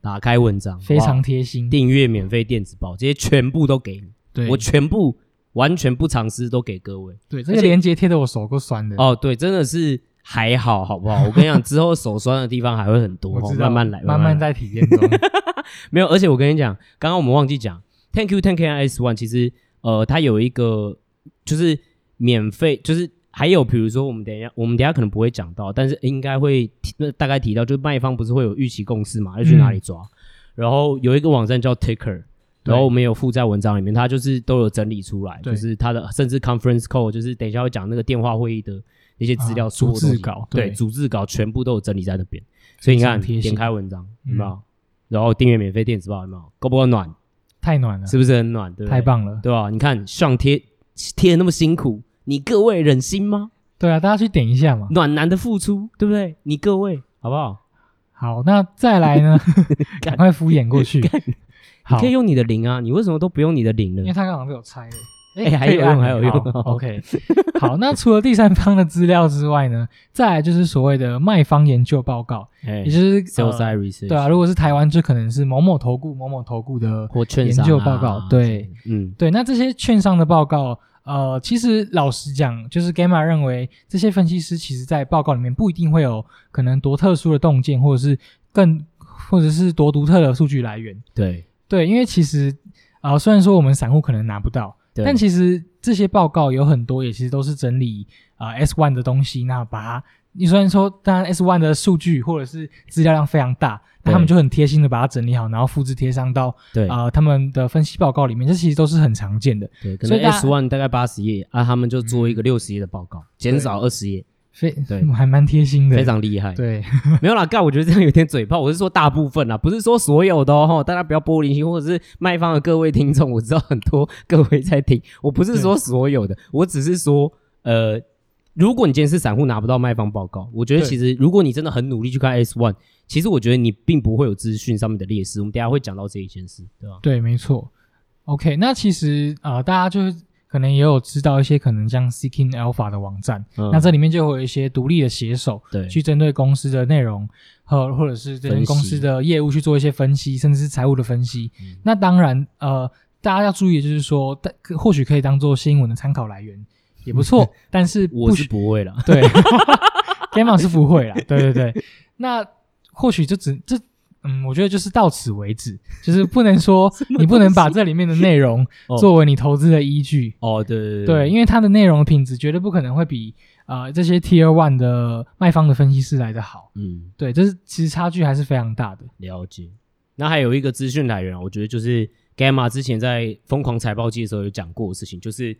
打开文章，非常贴心，订阅免费电子报，这些全部都给你。对，我全部完全不藏私都给各位。对，这个连接贴的我手够酸的。哦，对，真的是还好，好不好？我跟你讲，之后手酸的地方还会很多，*laughs* 我，慢慢来，慢慢在体验中。*laughs* 没有，而且我跟你讲，刚刚我们忘记讲，Thank you Thank you S One，其实呃，它有一个就是。免费就是还有，比如说我们等一下，我们等一下可能不会讲到，但是应该会提大概提到，就是卖方不是会有预期共识嘛，要去哪里抓？嗯、然后有一个网站叫 Ticker，然后我们有附在文章里面，它就是都有整理出来，就是它的甚至 Conference Call，就是等一下会讲那个电话会议的那些资料、组织稿，对，组织稿全部都有整理在那边。所以你看，点开文章有没有？嗯、然后订阅免费电子报有没有？够不够暖？太暖了，是不是很暖？对，太棒了，对吧？你看上贴贴的那么辛苦。你各位忍心吗？对啊，大家去点一下嘛。暖男的付出，对不对？你各位好不好？好，那再来呢？*laughs* 赶快敷衍过去。你可以用你的零啊，你为什么都不用你的零呢？因为他刚刚被我拆了。哎，还有用，还有用。OK。好，那除了第三方的资料之外呢，再来就是所谓的卖方研究报告，也就是。对啊，如果是台湾，就可能是某某投顾、某某投顾的研究报告。对，嗯，对。那这些券商的报告。呃，其实老实讲，就是 Gamma 认为这些分析师其实在报告里面不一定会有可能多特殊的洞见，或者是更或者是多独特的数据来源。对对，因为其实啊、呃，虽然说我们散户可能拿不到，对但其实这些报告有很多也其实都是整理啊、呃、S1 的东西，那把它。你虽然说，当然 S one 的数据或者是资料量非常大，那他们就很贴心的把它整理好，然后复制贴上到对啊、呃、他们的分析报告里面，这其实都是很常见的。对，可能 S1 大概八十页啊，他们就做一个六十页的报告，减、嗯、少二十页，非对，*laughs* 还蛮贴心的，非常厉害。对，*laughs* *laughs* 没有啦，盖，我觉得这样有点嘴炮。我是说大部分啦，不是说所有的哦，大家不要玻璃心，或者是卖方的各位听众，我知道很多各位在听，我不是说所有的，我只是说呃。如果你今天是散户拿不到卖方报告，我觉得其实如果你真的很努力去看 S one，其实我觉得你并不会有资讯上面的劣势。我们等下会讲到这一件事，对吧？对，没错。OK，那其实啊、呃，大家就是可能也有知道一些可能像 Seeking Alpha 的网站，嗯、那这里面就会有一些独立的写手，对，去针对公司的内容和或者是这间公司的业务去做一些分析，甚至是财务的分析。嗯、那当然，呃，大家要注意的就是说，或许可以当做新闻的参考来源。也不错，*laughs* 但是我是不会了。对，*laughs* Gamma 是不会了。对对对，那或许就只这，嗯，我觉得就是到此为止，就是不能说 *laughs* 你不能把这里面的内容 *laughs* 作为你投资的依据。哦，对对对，对，因为它的内容品质绝对不可能会比呃这些 Tier One 的卖方的分析师来的好。嗯，对，这是其实差距还是非常大的。了解。那还有一个资讯来源，我觉得就是 Gamma 之前在疯狂财报季的时候有讲过的事情，就是。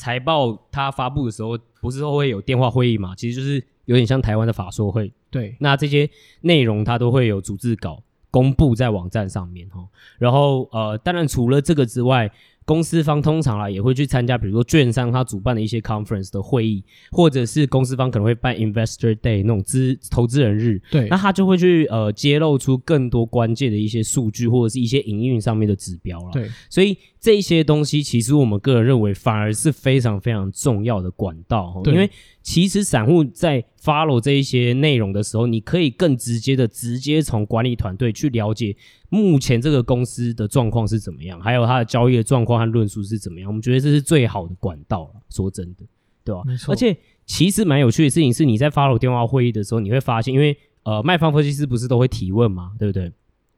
财报它发布的时候，不是说会有电话会议嘛？其实就是有点像台湾的法说会。对，那这些内容它都会有逐字稿公布在网站上面哈。然后呃，当然除了这个之外。公司方通常啊也会去参加，比如说券商他主办的一些 conference 的会议，或者是公司方可能会办 investor day 那种资投资人日。对，那他就会去呃揭露出更多关键的一些数据，或者是一些营运上面的指标了。对，所以这些东西其实我们个人认为反而是非常非常重要的管道，对因为其实散户在 follow 这一些内容的时候，你可以更直接的直接从管理团队去了解。目前这个公司的状况是怎么样？还有它的交易的状况和论述是怎么样？我们觉得这是最好的管道了。说真的，对吧？没错。而且其实蛮有趣的事情是，你在 follow 电话会议的时候，你会发现，因为呃，卖方分析师不是都会提问嘛，对不对？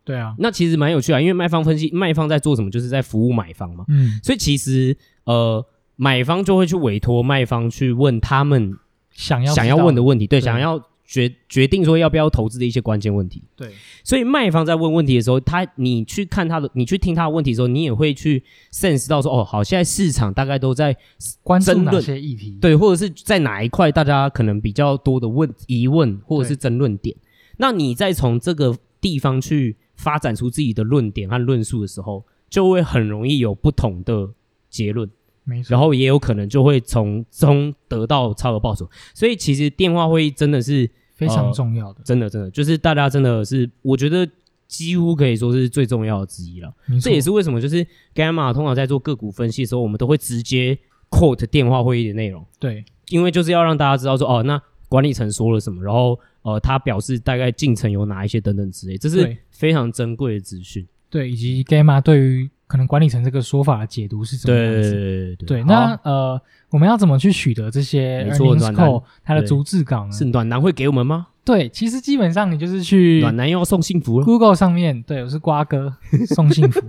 对啊。那其实蛮有趣啊，因为卖方分析，卖方在做什么？就是在服务买方嘛。嗯。所以其实呃，买方就会去委托卖方去问他们想要想要问的问题，对，对想要。决决定说要不要投资的一些关键问题。对，所以卖方在问问题的时候，他你去看他的，你去听他的问题的时候，你也会去 sense 到说，哦，好，现在市场大概都在关注哪些议题，对，或者是在哪一块大家可能比较多的问疑问或者是争论点，那你再从这个地方去发展出自己的论点和论述的时候，就会很容易有不同的结论。然后也有可能就会从中得到超额报酬，所以其实电话会议真的是非常重要的，呃、真的真的就是大家真的是，我觉得几乎可以说是最重要的之一了。这也是为什么就是 Gamma 通常在做个股分析的时候，我们都会直接 quote 电话会议的内容。对，因为就是要让大家知道说，哦，那管理层说了什么，然后呃，他表示大概进程有哪一些等等之类，这是非常珍贵的资讯。对，以及 Gamma 对于可能管理层这个说法的解读是怎么样子？对对对，对，对那呃，我们要怎么去取得这些 earnings call 它的逐字稿呢？是暖男会给我们吗？对，其实基本上你就是去暖男又要送幸福了。Google 上面，对，我是瓜哥 *laughs* 送幸福。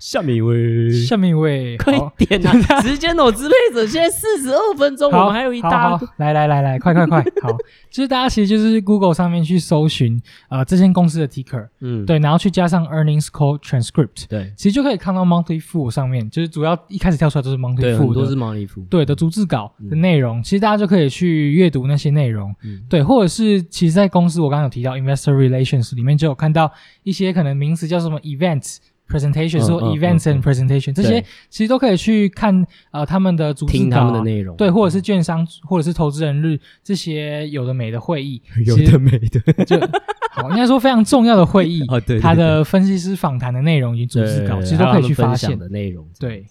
下面一位，下面一位，快点啊！*laughs* 时间哦，支配者现在四十二分钟，我们还有一大。来来来来，快快快！*laughs* 好，就是大家其实就是 Google 上面去搜寻呃这间公司的 ticker，嗯，对，然后去加上 earnings call transcript，对，其实就可以看到 monthly fu 上面，就是主要一开始跳出来都是 monthly fu 都是 monthly fu 对的逐字稿的内容，其实大家就可以去阅读那些内容，对，或者是其实在公司。我刚刚有提到 investor relations 里面就有看到一些可能名词叫什么 events presentation，说 events and presentation 这些其实都可以去看呃他们的主听他们的内容，对，或者是券商或者是投资人日这些有的没的会议，*laughs* 有的没的 *laughs* 就好，应该说非常重要的会议，*laughs* 哦对，他的分析师访谈的内容以及逐字稿其实都可以去发现的内容，对。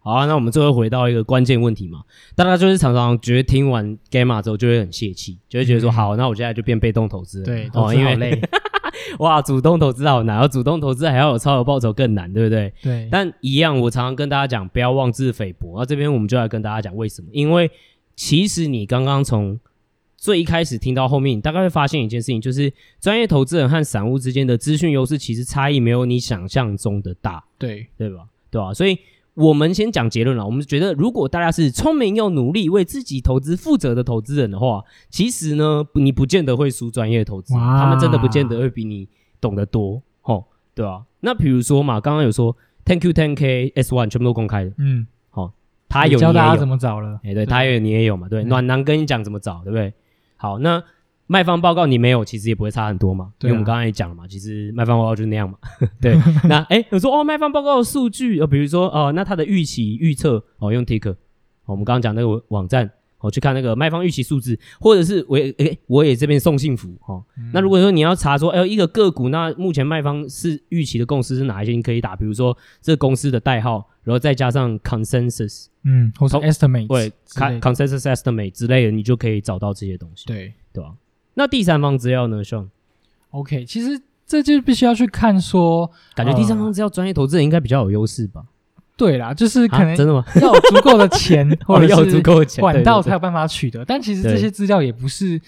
对，好啊，那我们最后回到一个关键问题嘛，大家就是常常觉得听完 Gamma 之后就会很泄气，就会觉得说，好，那我现在就变被动投资了，对，哦，因为累，*laughs* 哇，主动投资好难，要主动投资还要有超额报酬更难，对不对？对，但一样，我常常跟大家讲，不要妄自菲薄。那这边我们就来跟大家讲为什么？因为其实你刚刚从最一开始听到后面，你大概会发现一件事情，就是专业投资人和散户之间的资讯优势其实差异没有你想象中的大，对，对吧？对吧？所以。我们先讲结论了。我们觉得，如果大家是聪明又努力、为自己投资负责的投资人的话，其实呢，你不见得会输专业投资人，他们真的不见得会比你懂得多，吼，对吧？那比如说嘛，刚刚有说 Thank you 10K S One 全部都公开的，嗯，好，他有教大家怎么找了，哎，对，他有你也有嘛，对，暖男跟你讲怎么找，对不对？好，那。卖方报告你没有，其实也不会差很多嘛，因为我们刚刚也讲了嘛，其实卖方报告就是那样嘛。*laughs* 对，*laughs* 那哎，有说哦，卖方报告的数据，呃，比如说哦、呃，那它的预期预测哦，用 Ticker，、哦、我们刚刚讲那个网站，我、哦、去看那个卖方预期数字，或者是我也哎，我也这边送幸福哦。嗯、那如果说你要查说，哎，一个个股，那目前卖方是预期的共识是哪一些？你可以打，比如说这个公司的代号，然后再加上 consensus，嗯，或者 estimate，对，consensus estimate 之类的，你就可以找到这些东西，对，对吧？那第三方资料呢？Sean，OK，其实这就必须要去看说，感觉第三方资料专业投资人应该比较有优势吧？对啦，就是可能真的吗？要有足够的钱，*laughs* 或者要足够的钱管道才有办法取得。但其实这些资料也不是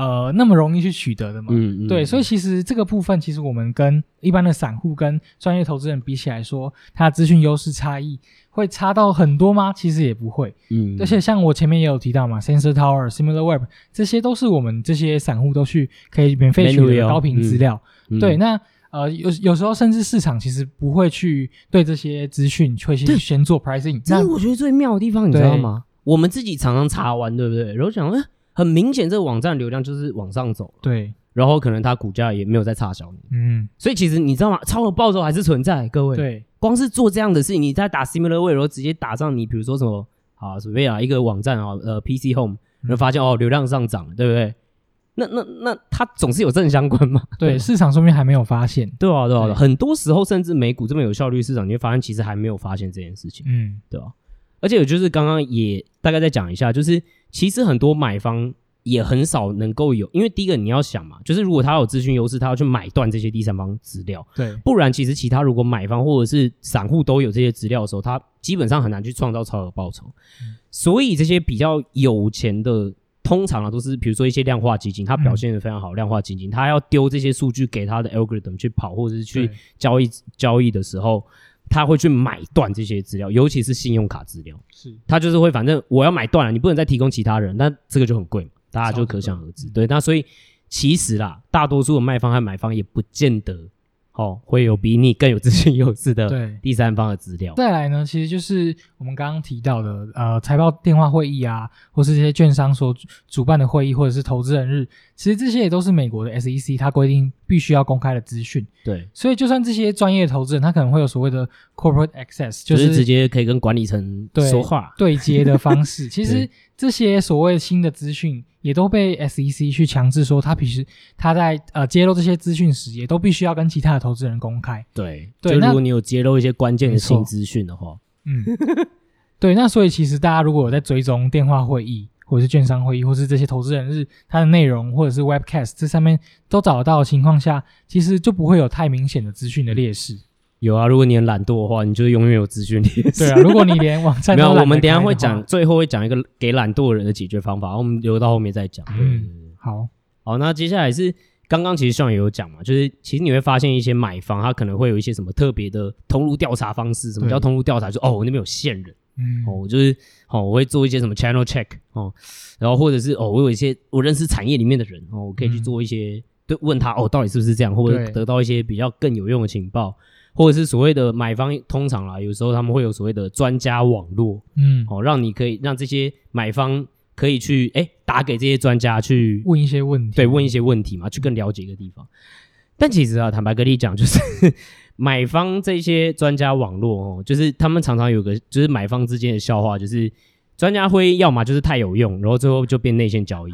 呃那么容易去取得的嘛。嗯嗯。对，所以其实这个部分，其实我们跟一般的散户跟专业投资人比起来说，它资讯优势差异。会差到很多吗？其实也不会，嗯，而且像我前面也有提到嘛，Sensor Tower、SimilarWeb 这些都是我们这些散户都去可以免费取得的高频资料。嗯、对，那呃有有时候甚至市场其实不会去对这些资讯会去先做 pricing。这是我觉得最妙的地方，你知道吗？我们自己常常查完，对不对？然后想，哎，很明显这个网站流量就是往上走，对。然后可能它股价也没有在差小你，嗯，所以其实你知道吗？超额报酬还是存在，各位。对，光是做这样的事情，你在打 similar way，然后直接打上你，比如说什么啊，随便啊一个网站啊，呃，PC Home，然后发现哦流量上涨，对不对？那那那它总是有正相关嘛？对，*laughs* 市场说明还没有发现。对啊，对啊，很多时候甚至美股这么有效率市场，你会发现其实还没有发现这件事情，嗯，对吧？而且就是刚刚也大概再讲一下，就是其实很多买方。也很少能够有，因为第一个你要想嘛，就是如果他有资讯优势，他要去买断这些第三方资料，对，不然其实其他如果买方或者是散户都有这些资料的时候，他基本上很难去创造超额报酬。嗯、所以这些比较有钱的，通常啊都是比如说一些量化基金，它表现的非常好，嗯、量化基金它要丢这些数据给它的 algorithm 去跑，或者是去交易交易的时候，他会去买断这些资料，尤其是信用卡资料，是，他就是会反正我要买断了，你不能再提供其他人，那这个就很贵嘛。大家就可想而知。对，那所以其实啦，大多数的卖方和买方也不见得。哦，会有比你更有自信优势的对第三方的资料。再来呢，其实就是我们刚刚提到的，呃，财报电话会议啊，或是这些券商所主办的会议，或者是投资人日，其实这些也都是美国的 SEC 它规定必须要公开的资讯。对，所以就算这些专业的投资人，他可能会有所谓的 corporate access，就是、就是、直接可以跟管理层说话对，对接的方式。*laughs* 其实这些所谓新的资讯。也都被 SEC 去强制说，他平时他在呃揭露这些资讯时，也都必须要跟其他的投资人公开。对，对。就如果你有揭露一些关键的新资讯的话，嗯，*laughs* 对。那所以其实大家如果有在追踪电话会议，或者是券商会议，或是这些投资人日它的内容，或者是 Webcast 这上面都找得到的情况下，其实就不会有太明显的资讯的劣势。有啊，如果你很懒惰的话，你就永远有资讯劣势。对啊，如果你连网站都 *laughs* 没有，我们等一下会讲，最后会讲一个给懒惰人的解决方法，我们留到后面再讲。嗯，好，好，那接下来是刚刚其实上也有讲嘛，就是其实你会发现一些买方他可能会有一些什么特别的通路调查方式。什么叫通路调查？就哦，我那边有线人，嗯，哦，我就是哦，我会做一些什么 channel check 哦，然后或者是哦，我有一些我认识产业里面的人哦，我可以去做一些，对、嗯，问他哦，到底是不是这样，或者得到一些比较更有用的情报。或者是所谓的买方，通常啦，有时候他们会有所谓的专家网络，嗯，哦，让你可以让这些买方可以去哎、欸、打给这些专家去问一些问题，对，问一些问题嘛，去更了解一个地方。但其实啊，坦白跟你讲，就是 *laughs* 买方这些专家网络哦，就是他们常常有个就是买方之间的笑话，就是。专家会要么就是太有用，然后最后就变内线交易，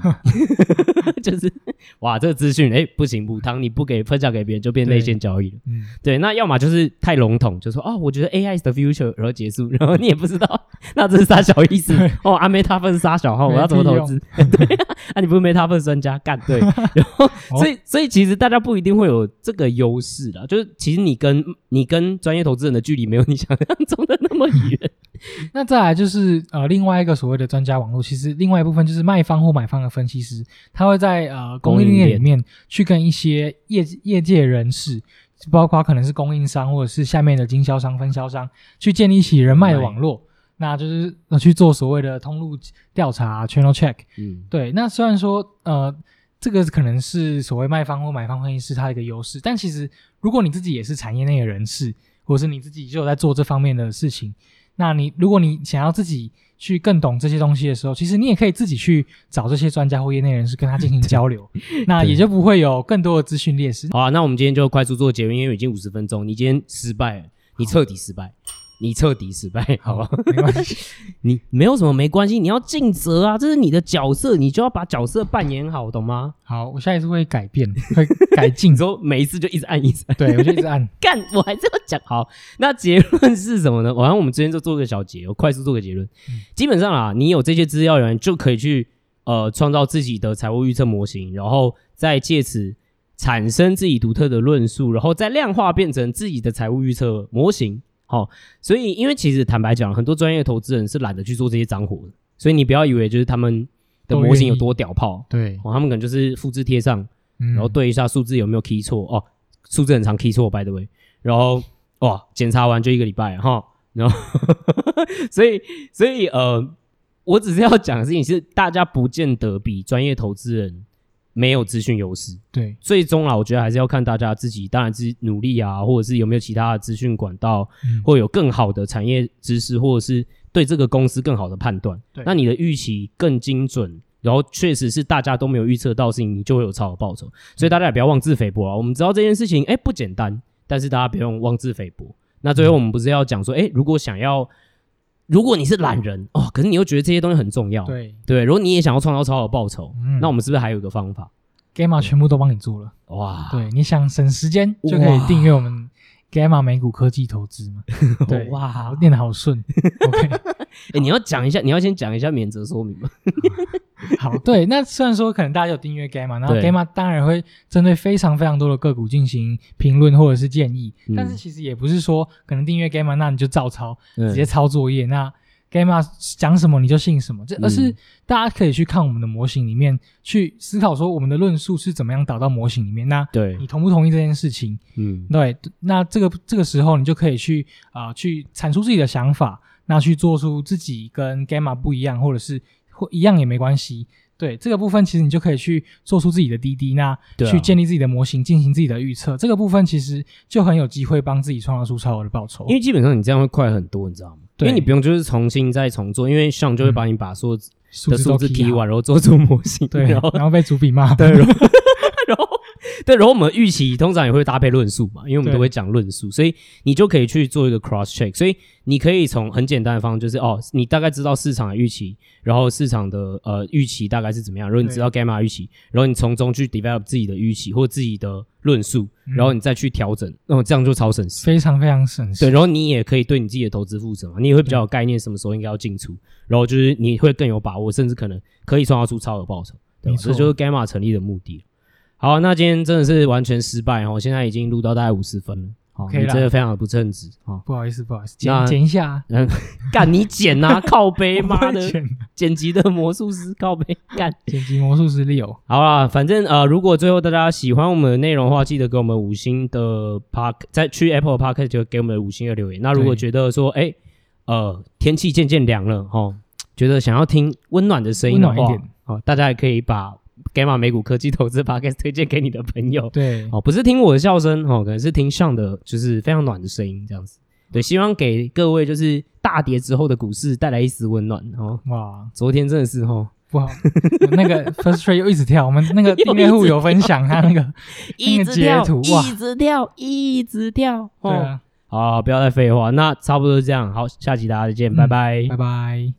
*laughs* 就是哇，这个资讯哎不行不汤，你不给分享给别人就变内线交易了。嗯，对，那要么就是太笼统，就说哦，我觉得 AI is the future，然后结束，然后你也不知道 *laughs* 那这是啥小意思哦，阿梅他分杀小号，我要怎么投资？*laughs* 对啊，啊你不是没他份专家干对，然后所以所以其实大家不一定会有这个优势啦，就是其实你跟你跟专业投资人的距离没有你想象中的那么远。*laughs* 那再来就是呃另外一个所谓的专家网络，其实另外一部分就是卖方或买方的分析师，他会在呃供应链里面去跟一些业业界人士，包括可能是供应商或者是下面的经销商、分销商，去建立起人脉的网络，那就是去做所谓的通路调查 （channel check）。嗯，对。那虽然说呃这个可能是所谓卖方或买方分析师他的一个优势，但其实如果你自己也是产业内的人士，或者是你自己就有在做这方面的事情。那你如果你想要自己去更懂这些东西的时候，其实你也可以自己去找这些专家或业内人士跟他进行交流，*laughs* 那也就不会有更多的资讯劣势。好啊，那我们今天就快速做结论，因为已经五十分钟，你今天失败了，你彻底失败。你彻底失败，好吧？没关系，*laughs* 你没有什么没关系，你要尽责啊，这是你的角色，你就要把角色扮演好，懂吗？好，我下一次会改变，会改 *laughs* 进，之后每一次就一直按，一直按，对，我就一直按，*laughs* 干，我还是要讲好。那结论是什么呢？晚上我们之前就做个小结，我快速做个结论。嗯、基本上啊，你有这些资料源就可以去呃创造自己的财务预测模型，然后再借此产生自己独特的论述，然后再量化变成自己的财务预测模型。好、哦，所以因为其实坦白讲，很多专业投资人是懒得去做这些脏活的，所以你不要以为就是他们的模型有多屌炮，对，哦，他们可能就是复制贴上，然后对一下数字有没有 key 错哦，数字很常 key 错，by the way，然后哇，检查完就一个礼拜哈，然后 *laughs* 所以所以呃，我只是要讲的事情是，大家不见得比专业投资人。没有资讯优势，对，最终啊，我觉得还是要看大家自己，当然自己努力啊，或者是有没有其他的资讯管道，嗯、或有更好的产业知识，或者是对这个公司更好的判断。对，那你的预期更精准，然后确实是大家都没有预测到的事情，你就会有超额报酬。所以大家也不要妄自菲薄啊。我们知道这件事情，哎，不简单，但是大家不用妄自菲薄。那最后我们不是要讲说，哎，如果想要。如果你是懒人哦，可是你又觉得这些东西很重要，对对。如果你也想要创造超好报酬，嗯，那我们是不是还有一个方法？Gamma 全部都帮你做了，哇！对，你想省时间就可以订阅我们 Gamma 美股科技投资嘛？*laughs* 对，哇，念得好顺。OK，*laughs* 哎，你要讲一下，你要先讲一下免责说明吗？*laughs* 好，对，那虽然说可能大家有订阅 Gamma，然后 Gamma 当然会针对非常非常多的个股进行评论或者是建议，嗯，但是其实也不是说可能订阅 Gamma 那你就照抄，直接抄作业，嗯，那 Gamma 讲什么你就信什么，这而是大家可以去看我们的模型里面去思考说我们的论述是怎么样导到模型里面，那对你同不同意这件事情？嗯，对，那这个这个时候你就可以去啊，呃，去阐述自己的想法，那去做出自己跟 Gamma 不一样或者是。或一样也没关系对这个部分，其实你就可以去做出自己的滴滴，那去建立自己的模型，进行自己的预测。这个部分其实就很有机会帮自己创造出超额的报酬。因为基本上你这样会快很多，你知道吗？对，因为你不用就是重新再重做，因为像就会把你把所有的数字提完，然后做出模型，对，然后然后被主笔骂，对，然后。*laughs* *laughs* 对，然后我们预期通常也会搭配论述嘛，因为我们都会讲论述，所以你就可以去做一个 cross check。所以你可以从很简单的方式，就是哦，你大概知道市场的预期，然后市场的呃预期大概是怎么样，然后你知道 gamma 预期，然后你从中去 develop 自己的预期或自己的论述，然后你再去调整，那、嗯、么这样就超省时，非常非常省时。对，然后你也可以对你自己的投资负责嘛，你也会比较有概念，什么时候应该要进出，然后就是你会更有把握，甚至可能可以创造出超额报酬。对，这就是 gamma 成立的目的。好，那今天真的是完全失败哦！现在已经录到大概五十分了，好，你真的非常的不称职啊！不好意思，不好意思，剪剪一下，*laughs* 嗯，干你剪呐，*laughs* 靠背妈的，剪辑的魔术师靠背干，剪辑魔术师 Leo。好啦，反正呃，如果最后大家喜欢我们的内容的话，记得给我们五星的 Park，在去 Apple Podcast 就给我们五星的留言。那如果觉得说，哎，呃，天气渐渐凉了哦，觉得想要听温暖的声音的话，哦，大家也可以把。Gamma 美股科技投资 *laughs* Podcast 推荐给你的朋友，对哦，不是听我的笑声哦，可能是听上的，就是非常暖的声音这样子。对，希望给各位就是大跌之后的股市带来一丝温暖哦。哇，昨天真的是哦不好，那个 First Trade 又一直跳，我们 *laughs* 那个订阅户有分享他那个 *laughs* 一直跳，一直跳，一直跳。对啊，好，不要再废话，那差不多是这样。好，下期大家再见，拜拜，拜拜。